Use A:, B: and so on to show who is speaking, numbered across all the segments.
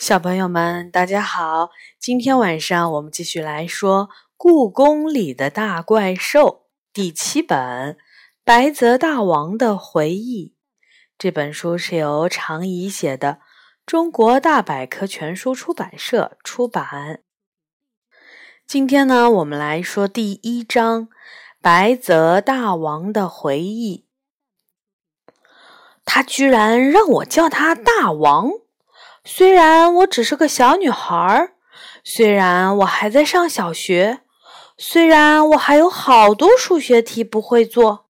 A: 小朋友们，大家好！今天晚上我们继续来说《故宫里的大怪兽》第七本《白泽大王的回忆》。这本书是由常怡写的，中国大百科全书出版社出版。今天呢，我们来说第一章《白泽大王的回忆》。他居然让我叫他大王！虽然我只是个小女孩，虽然我还在上小学，虽然我还有好多数学题不会做，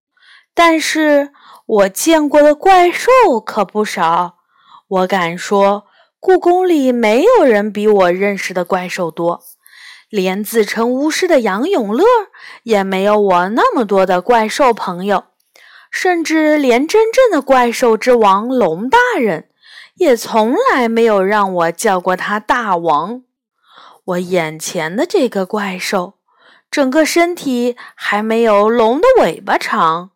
A: 但是我见过的怪兽可不少。我敢说，故宫里没有人比我认识的怪兽多，连自称巫师的杨永乐也没有我那么多的怪兽朋友，甚至连真正的怪兽之王龙大人。也从来没有让我叫过他大王。我眼前的这个怪兽，整个身体还没有龙的尾巴长，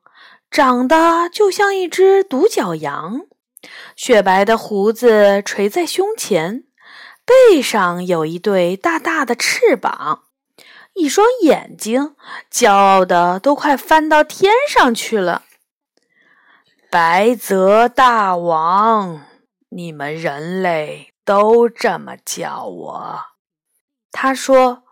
A: 长得就像一只独角羊，雪白的胡子垂在胸前，背上有一对大大的翅膀，一双眼睛骄傲的都快翻到天上去了。白泽大王。你们人类都这么叫我。他说：“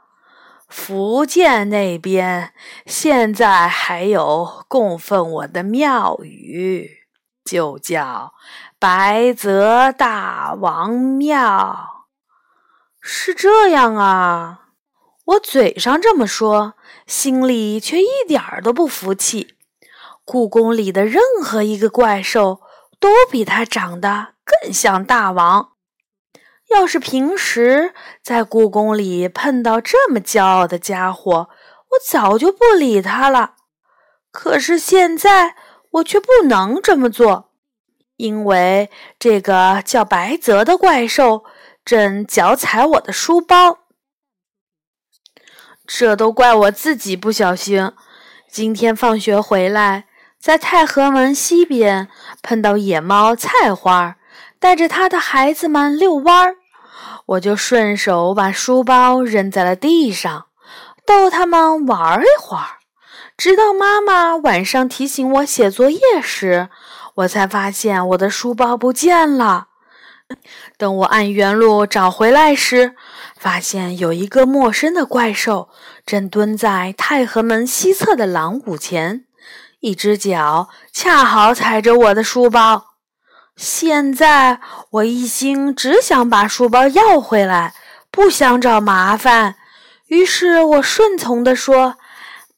A: 福建那边现在还有供奉我的庙宇，就叫白泽大王庙。”是这样啊，我嘴上这么说，心里却一点儿都不服气。故宫里的任何一个怪兽都比他长得。更像大王。要是平时在故宫里碰到这么骄傲的家伙，我早就不理他了。可是现在我却不能这么做，因为这个叫白泽的怪兽正脚踩我的书包。这都怪我自己不小心。今天放学回来，在太和门西边碰到野猫菜花。带着他的孩子们遛弯儿，我就顺手把书包扔在了地上，逗他们玩一会儿。直到妈妈晚上提醒我写作业时，我才发现我的书包不见了。等我按原路找回来时，发现有一个陌生的怪兽正蹲在太和门西侧的廊庑前，一只脚恰好踩着我的书包。现在我一心只想把书包要回来，不想找麻烦。于是我顺从地说：“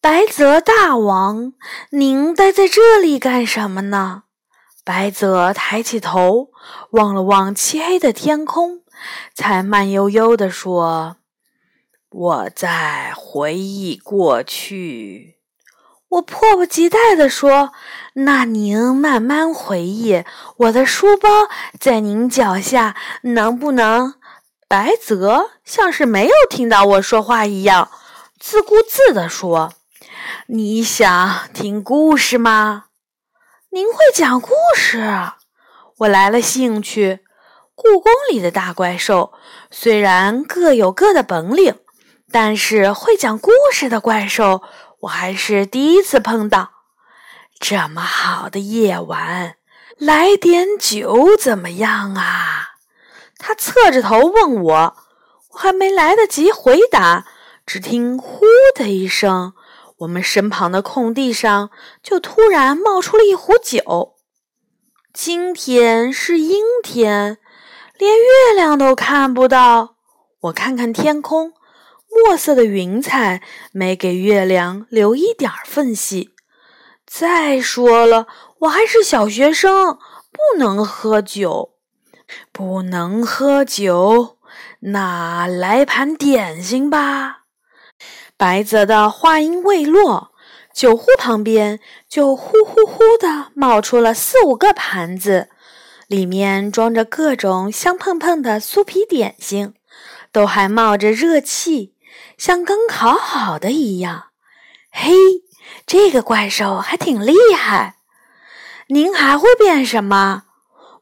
A: 白泽大王，您待在这里干什么呢？”白泽抬起头，望了望漆黑的天空，才慢悠悠地说：“我在回忆过去。”我迫不及待地说：“那您慢慢回忆，我的书包在您脚下，能不能？”白泽像是没有听到我说话一样，自顾自地说：“你想听故事吗？您会讲故事？我来了兴趣。故宫里的大怪兽虽然各有各的本领，但是会讲故事的怪兽。”我还是第一次碰到这么好的夜晚，来点酒怎么样啊？他侧着头问我，我还没来得及回答，只听“呼”的一声，我们身旁的空地上就突然冒出了一壶酒。今天是阴天，连月亮都看不到。我看看天空。墨色的云彩没给月亮留一点缝隙。再说了，我还是小学生，不能喝酒，不能喝酒。那来盘点心吧。白泽的话音未落，酒壶旁边就呼呼呼的冒出了四五个盘子，里面装着各种香喷喷的酥皮点心，都还冒着热气。像刚烤好的一样，嘿，这个怪兽还挺厉害。您还会变什么？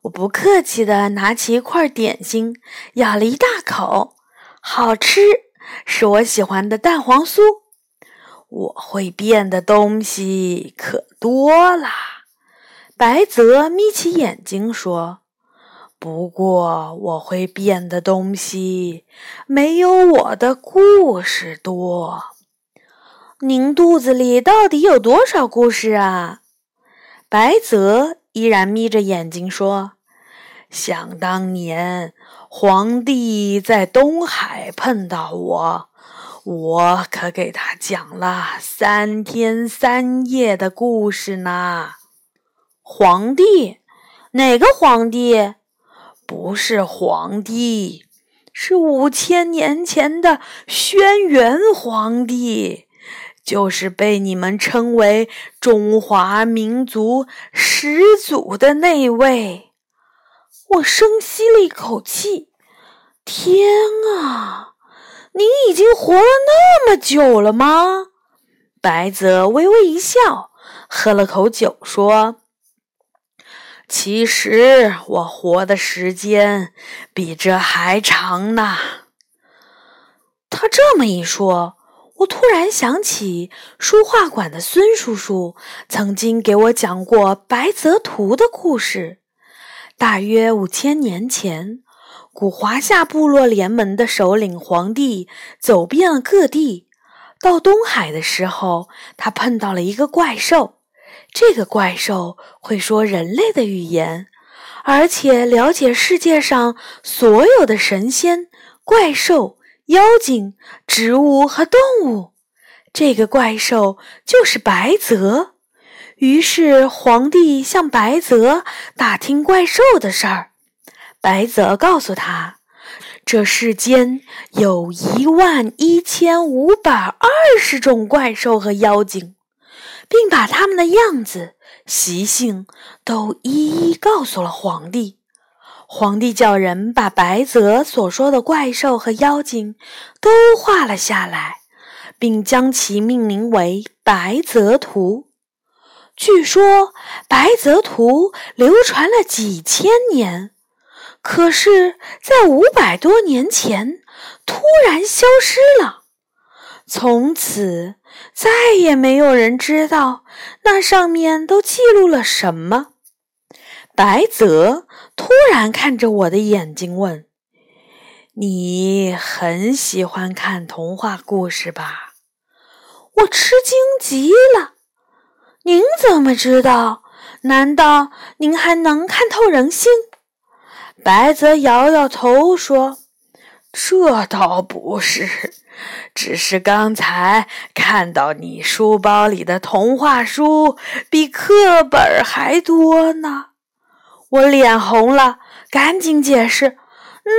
A: 我不客气地拿起一块点心，咬了一大口，好吃，是我喜欢的蛋黄酥。我会变的东西可多啦。白泽眯起眼睛说：“不过我会变的东西没有我的故事多。您肚子里到底有多少故事啊？”白泽依然眯着眼睛说：“想当年，皇帝在东海碰到我，我可给他讲了三天三夜的故事呢。”皇帝？哪个皇帝？不是皇帝，是五千年前的轩辕皇帝。就是被你们称为中华民族始祖的那位。我深吸了一口气，天啊！您已经活了那么久了吗？白泽微微一笑，喝了口酒，说：“其实我活的时间比这还长呢。”他这么一说。我突然想起书画馆的孙叔叔曾经给我讲过白泽图的故事。大约五千年前，古华夏部落联盟的首领皇帝走遍了各地，到东海的时候，他碰到了一个怪兽。这个怪兽会说人类的语言，而且了解世界上所有的神仙、怪兽。妖精、植物和动物，这个怪兽就是白泽。于是皇帝向白泽打听怪兽的事儿。白泽告诉他，这世间有一万一千五百二十种怪兽和妖精，并把它们的样子、习性都一一告诉了皇帝。皇帝叫人把白泽所说的怪兽和妖精都画了下来，并将其命名为《白泽图》。据说，《白泽图》流传了几千年，可是，在五百多年前突然消失了。从此，再也没有人知道那上面都记录了什么。白泽突然看着我的眼睛问：“你很喜欢看童话故事吧？”我吃惊极了。您怎么知道？难道您还能看透人心？白泽摇摇头说：“这倒不是，只是刚才看到你书包里的童话书比课本还多呢。”我脸红了，赶紧解释：“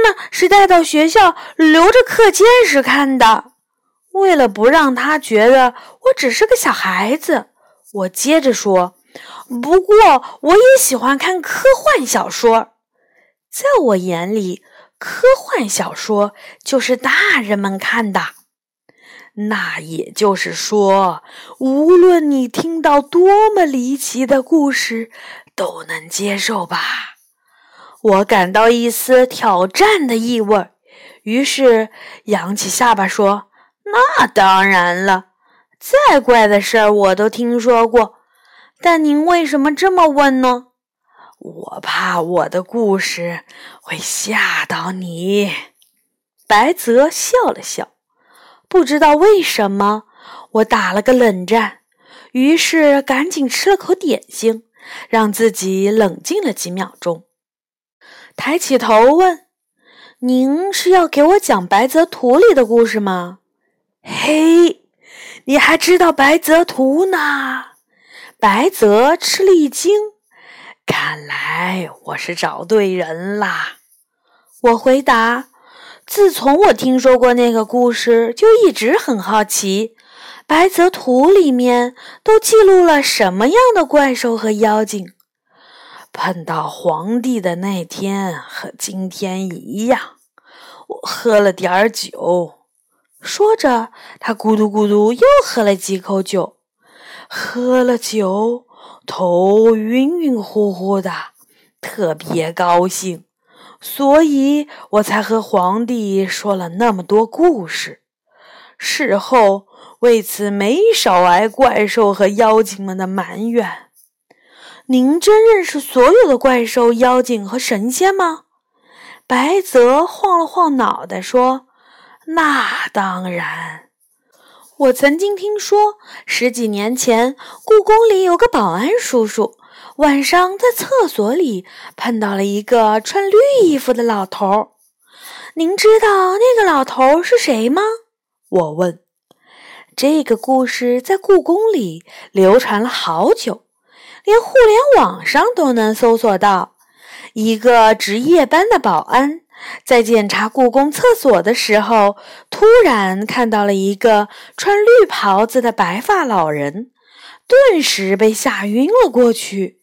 A: 那是带到学校留着课间时看的。”为了不让他觉得我只是个小孩子，我接着说：“不过我也喜欢看科幻小说，在我眼里，科幻小说就是大人们看的。那也就是说，无论你听到多么离奇的故事。”都能接受吧？我感到一丝挑战的意味，于是扬起下巴说：“那当然了，再怪的事儿我都听说过。但您为什么这么问呢？我怕我的故事会吓到你。”白泽笑了笑，不知道为什么，我打了个冷战，于是赶紧吃了口点心。让自己冷静了几秒钟，抬起头问：“您是要给我讲《白泽图》里的故事吗？”“嘿，你还知道《白泽图》呢？”白泽吃了一惊，看来我是找对人啦。我回答：“自从我听说过那个故事，就一直很好奇。”白泽图里面都记录了什么样的怪兽和妖精？碰到皇帝的那天和今天一样，我喝了点儿酒。说着，他咕嘟咕嘟又喝了几口酒。喝了酒，头晕晕乎乎的，特别高兴，所以我才和皇帝说了那么多故事。事后为此没少挨怪兽和妖精们的埋怨。您真认识所有的怪兽、妖精和神仙吗？白泽晃了晃脑袋说：“那当然。我曾经听说，十几年前故宫里有个保安叔叔，晚上在厕所里碰到了一个穿绿衣服的老头。您知道那个老头是谁吗？”我问。这个故事在故宫里流传了好久。连互联网上都能搜索到，一个值夜班的保安在检查故宫厕所的时候，突然看到了一个穿绿袍子的白发老人，顿时被吓晕了过去。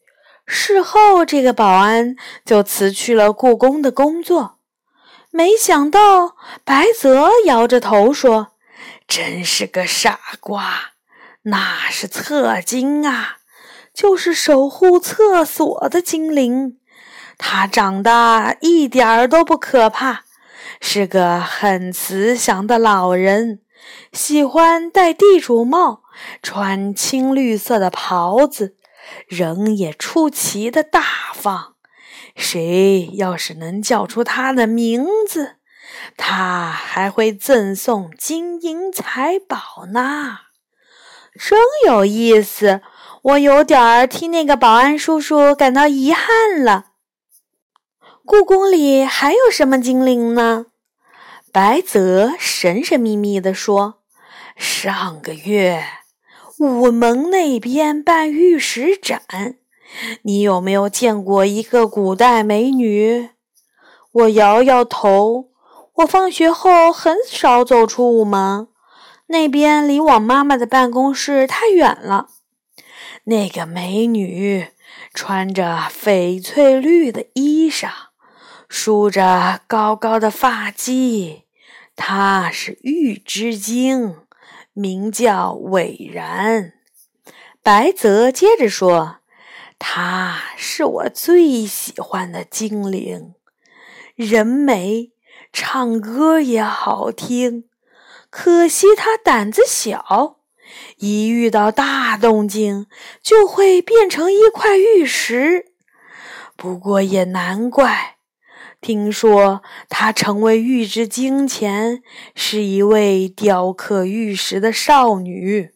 A: 事后，这个保安就辞去了故宫的工作。没想到，白泽摇着头说：“真是个傻瓜，那是侧金啊！”就是守护厕所的精灵，他长得一点儿都不可怕，是个很慈祥的老人，喜欢戴地主帽，穿青绿色的袍子，人也出奇的大方。谁要是能叫出他的名字，他还会赠送金银财宝呢，真有意思。我有点儿替那个保安叔叔感到遗憾了。故宫里还有什么精灵呢？白泽神神秘秘地说：“上个月午门那边办玉石展，你有没有见过一个古代美女？”我摇摇头。我放学后很少走出午门，那边离我妈妈的办公室太远了。那个美女穿着翡翠绿的衣裳，梳着高高的发髻。她是玉之精，名叫伟然。白泽接着说：“她是我最喜欢的精灵，人美，唱歌也好听。可惜她胆子小。”一遇到大动静，就会变成一块玉石。不过也难怪，听说她成为玉之精前，是一位雕刻玉石的少女，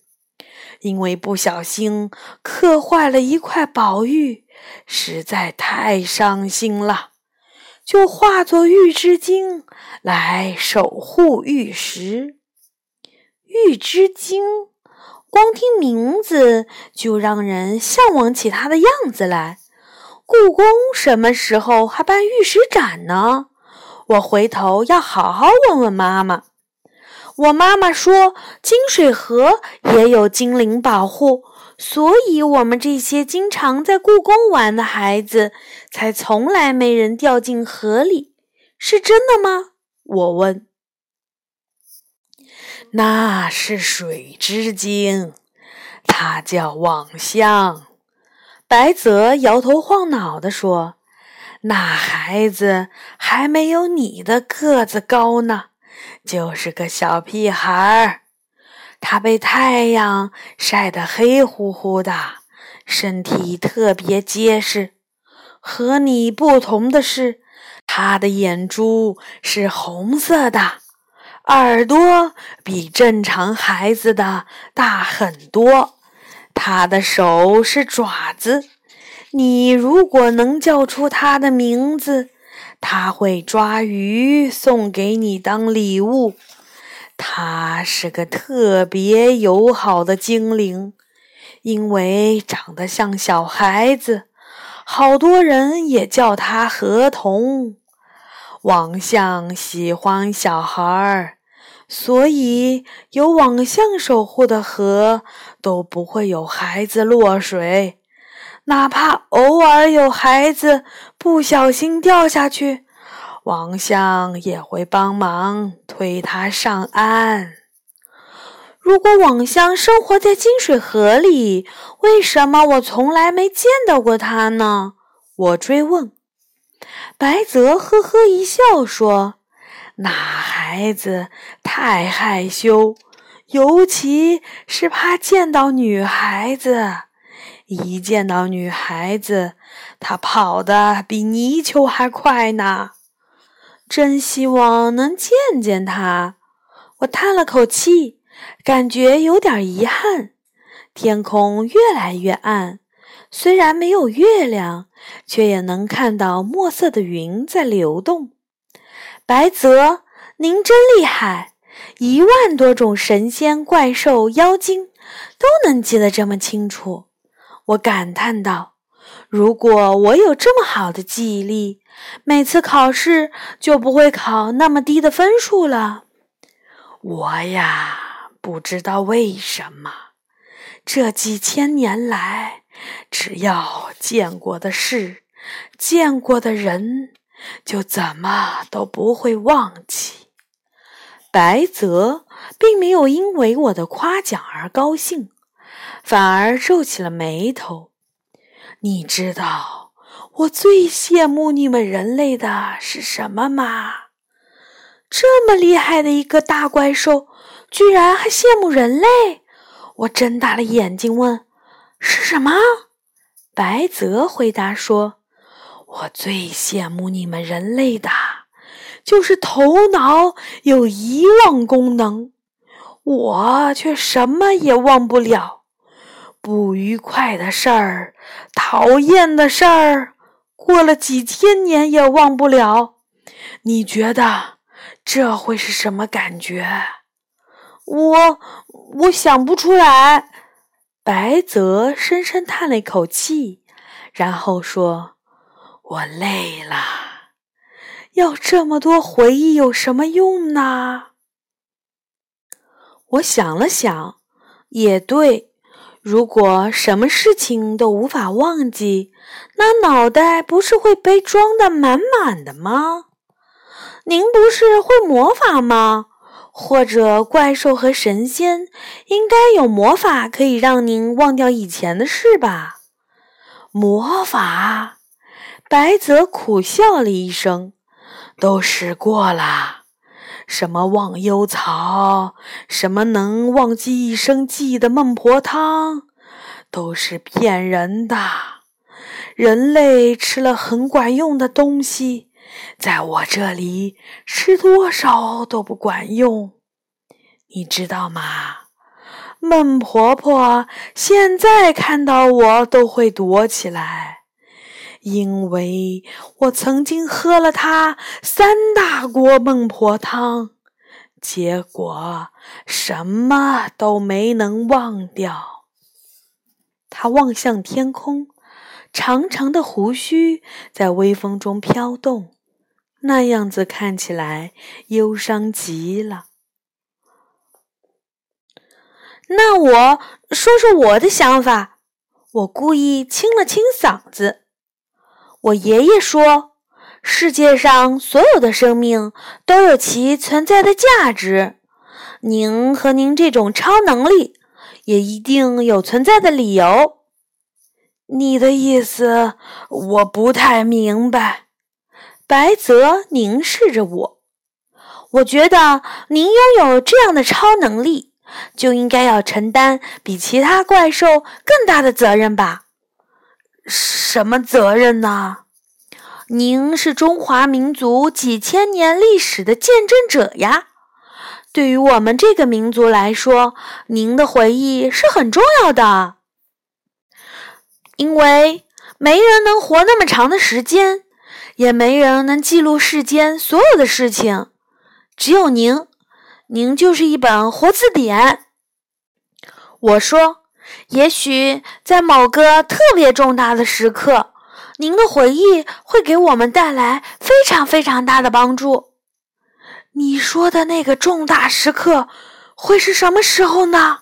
A: 因为不小心刻坏了一块宝玉，实在太伤心了，就化作玉之精来守护玉石。玉之精。光听名字就让人向往起它的样子来。故宫什么时候还办玉石展呢？我回头要好好问问妈妈。我妈妈说，金水河也有精灵保护，所以我们这些经常在故宫玩的孩子，才从来没人掉进河里。是真的吗？我问。那是水之精，它叫网香。白泽摇头晃脑地说：“那孩子还没有你的个子高呢，就是个小屁孩儿。他被太阳晒得黑乎乎的，身体特别结实。和你不同的是，他的眼珠是红色的。”耳朵比正常孩子的大很多，他的手是爪子。你如果能叫出他的名字，他会抓鱼送给你当礼物。他是个特别友好的精灵，因为长得像小孩子，好多人也叫他河童。王相喜欢小孩儿，所以有网相守护的河都不会有孩子落水。哪怕偶尔有孩子不小心掉下去，王相也会帮忙推他上岸。如果网相生活在金水河里，为什么我从来没见到过他呢？我追问。白泽呵呵一笑说：“那孩子太害羞，尤其是怕见到女孩子。一见到女孩子，他跑得比泥鳅还快呢。真希望能见见她。”我叹了口气，感觉有点遗憾。天空越来越暗，虽然没有月亮，却也能看到墨色的云在流动。白泽，您真厉害，一万多种神仙、怪兽、妖精都能记得这么清楚。我感叹道：“如果我有这么好的记忆力，每次考试就不会考那么低的分数了。”我呀，不知道为什么，这几千年来，只要见过的事、见过的人，就怎么都不会忘记。白泽并没有因为我的夸奖而高兴，反而皱起了眉头。你知道我最羡慕你们人类的是什么吗？这么厉害的一个大怪兽，居然还羡慕人类！我睁大了眼睛问：“是什么？”白泽回答说：“我最羡慕你们人类的，就是头脑有遗忘功能，我却什么也忘不了。不愉快的事儿，讨厌的事儿，过了几千年也忘不了。你觉得？”这会是什么感觉？我我想不出来。白泽深深叹了一口气，然后说：“我累了。要这么多回忆有什么用呢？”我想了想，也对。如果什么事情都无法忘记，那脑袋不是会被装得满满的吗？您不是会魔法吗？或者怪兽和神仙应该有魔法可以让您忘掉以前的事吧？魔法？白泽苦笑了一声，都试过了。什么忘忧草，什么能忘记一生记忆的孟婆汤，都是骗人的。人类吃了很管用的东西。在我这里吃多少都不管用，你知道吗？孟婆婆现在看到我都会躲起来，因为我曾经喝了他三大锅孟婆汤，结果什么都没能忘掉。他望向天空，长长的胡须在微风中飘动。那样子看起来忧伤极了。那我说说我的想法。我故意清了清嗓子。我爷爷说，世界上所有的生命都有其存在的价值。您和您这种超能力，也一定有存在的理由。你的意思我不太明白。白泽凝视着我，我觉得您拥有这样的超能力，就应该要承担比其他怪兽更大的责任吧？什么责任呢？您是中华民族几千年历史的见证者呀！对于我们这个民族来说，您的回忆是很重要的，因为没人能活那么长的时间。也没人能记录世间所有的事情，只有您，您就是一本活字典。我说，也许在某个特别重大的时刻，您的回忆会给我们带来非常非常大的帮助。你说的那个重大时刻会是什么时候呢？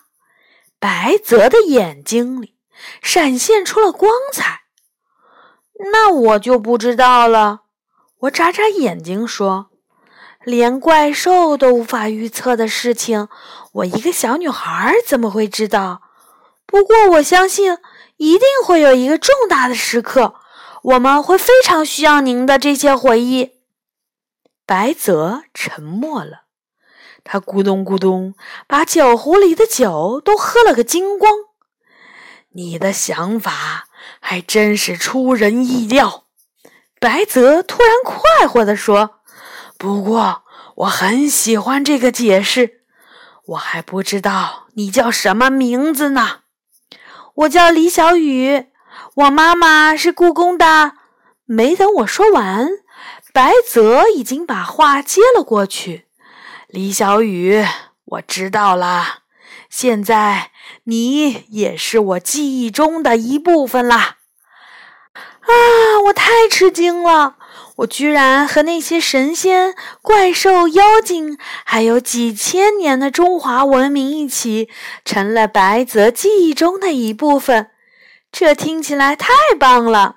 A: 白泽的眼睛里闪现出了光彩。那我就不知道了。我眨眨眼睛说：“连怪兽都无法预测的事情，我一个小女孩怎么会知道？不过我相信，一定会有一个重大的时刻，我们会非常需要您的这些回忆。白泽沉默了，他咕咚咕咚把酒壶里的酒都喝了个精光。你的想法还真是出人意料。白泽突然快活地说：“不过我很喜欢这个解释。我还不知道你叫什么名字呢。我叫李小雨，我妈妈是故宫的。”没等我说完。白泽已经把话接了过去。李小雨，我知道了。现在你也是我记忆中的一部分啦！啊，我太吃惊了！我居然和那些神仙、怪兽、妖精，还有几千年的中华文明一起，成了白泽记忆中的一部分。这听起来太棒了。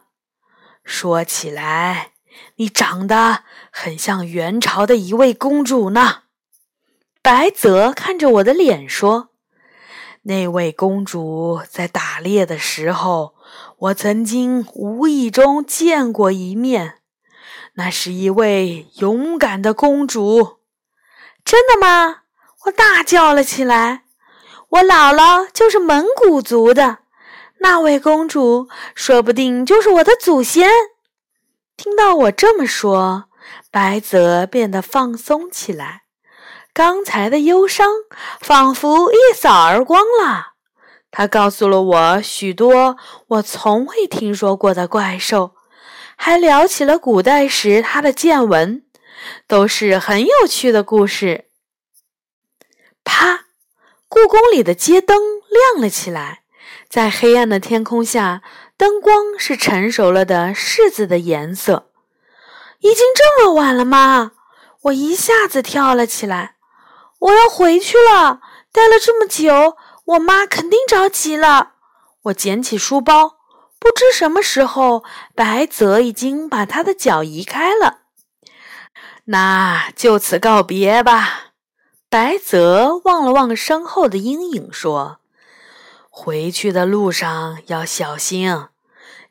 A: 说起来。你长得很像元朝的一位公主呢。白泽看着我的脸说：“那位公主在打猎的时候，我曾经无意中见过一面。那是一位勇敢的公主。”真的吗？我大叫了起来。我姥姥就是蒙古族的，那位公主说不定就是我的祖先。听到我这么说，白泽变得放松起来，刚才的忧伤仿佛一扫而光了。他告诉了我许多我从未听说过的怪兽，还聊起了古代时他的见闻，都是很有趣的故事。啪！故宫里的街灯亮了起来，在黑暗的天空下。灯光是成熟了的柿子的颜色。已经这么晚了吗？我一下子跳了起来。我要回去了，待了这么久，我妈肯定着急了。我捡起书包，不知什么时候，白泽已经把他的脚移开了。那就此告别吧。白泽望了望身后的阴影，说。回去的路上要小心，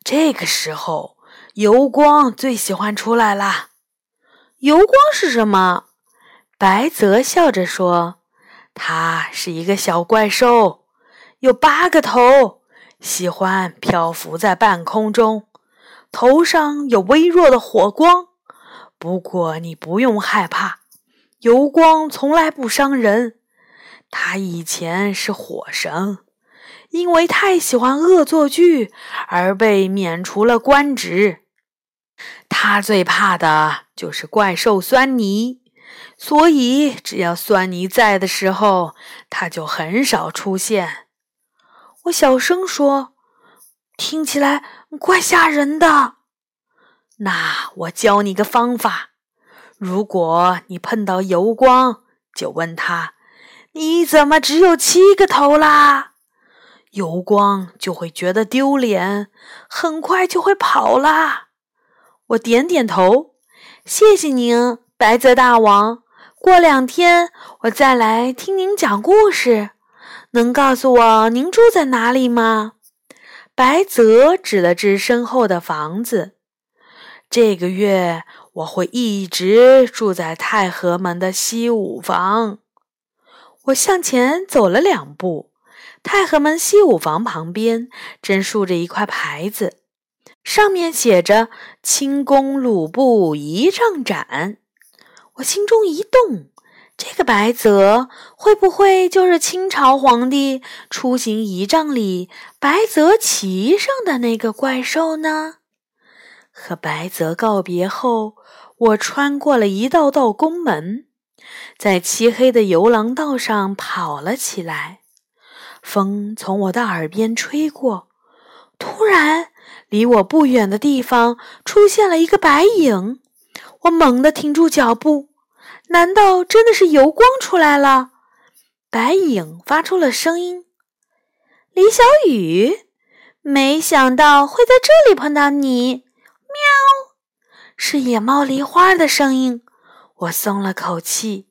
A: 这个时候油光最喜欢出来啦。油光是什么？白泽笑着说：“它是一个小怪兽，有八个头，喜欢漂浮在半空中，头上有微弱的火光。不过你不用害怕，油光从来不伤人。他以前是火神。”因为太喜欢恶作剧而被免除了官职。他最怕的就是怪兽酸泥，所以只要酸泥在的时候，他就很少出现。我小声说：“听起来怪吓人的。”那我教你个方法：如果你碰到油光，就问他：“你怎么只有七个头啦？”油光就会觉得丢脸，很快就会跑啦。我点点头，谢谢您，白泽大王。过两天我再来听您讲故事。能告诉我您住在哪里吗？白泽指了指身后的房子。这个月我会一直住在太和门的西五房。我向前走了两步。太和门西五房旁边正竖着一块牌子，上面写着“清宫鲁布仪仗展”。我心中一动，这个白泽会不会就是清朝皇帝出行仪仗里白泽骑上的那个怪兽呢？和白泽告别后，我穿过了一道道宫门，在漆黑的游廊道上跑了起来。风从我的耳边吹过，突然，离我不远的地方出现了一个白影。我猛地停住脚步，难道真的是油光出来了？白影发出了声音：“李小雨，没想到会在这里碰到你。”喵，是野猫梨花的声音。我松了口气，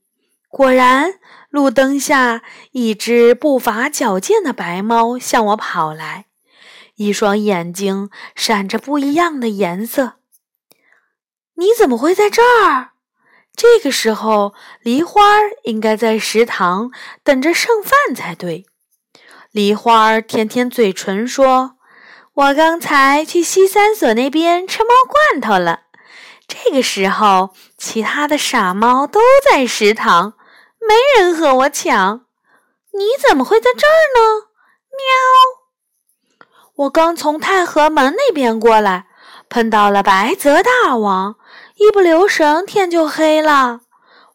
A: 果然。路灯下，一只步伐矫健的白猫向我跑来，一双眼睛闪着不一样的颜色。你怎么会在这儿？这个时候，梨花应该在食堂等着剩饭才对。梨花舔舔嘴唇说：“我刚才去西三所那边吃猫罐头了。”这个时候，其他的傻猫都在食堂，没人和我抢。你怎么会在这儿呢？喵！我刚从太和门那边过来，碰到了白泽大王，一不留神天就黑了。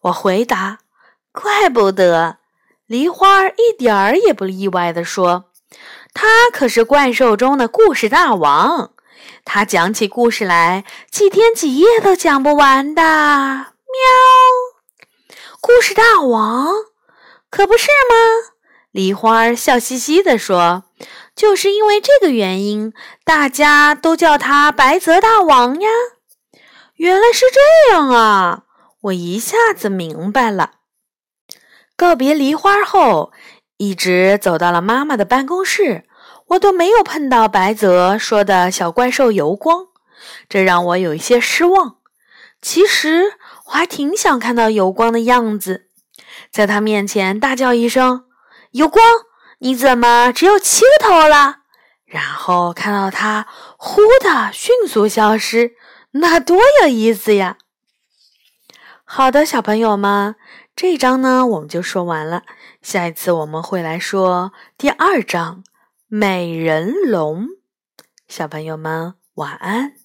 A: 我回答：“怪不得。”梨花一点儿也不意外地说：“他可是怪兽中的故事大王。”他讲起故事来，几天几夜都讲不完的。喵，故事大王，可不是吗？梨花笑嘻嘻地说：“就是因为这个原因，大家都叫他白泽大王呀。”原来是这样啊！我一下子明白了。告别梨花后，一直走到了妈妈的办公室。我都没有碰到白泽说的小怪兽油光，这让我有一些失望。其实我还挺想看到油光的样子，在他面前大叫一声：“油光，你怎么只有七个头了？”然后看到他忽的迅速消失，那多有意思呀！好的，小朋友们，这一章呢我们就说完了，下一次我们会来说第二章。美人龙，小朋友们晚安。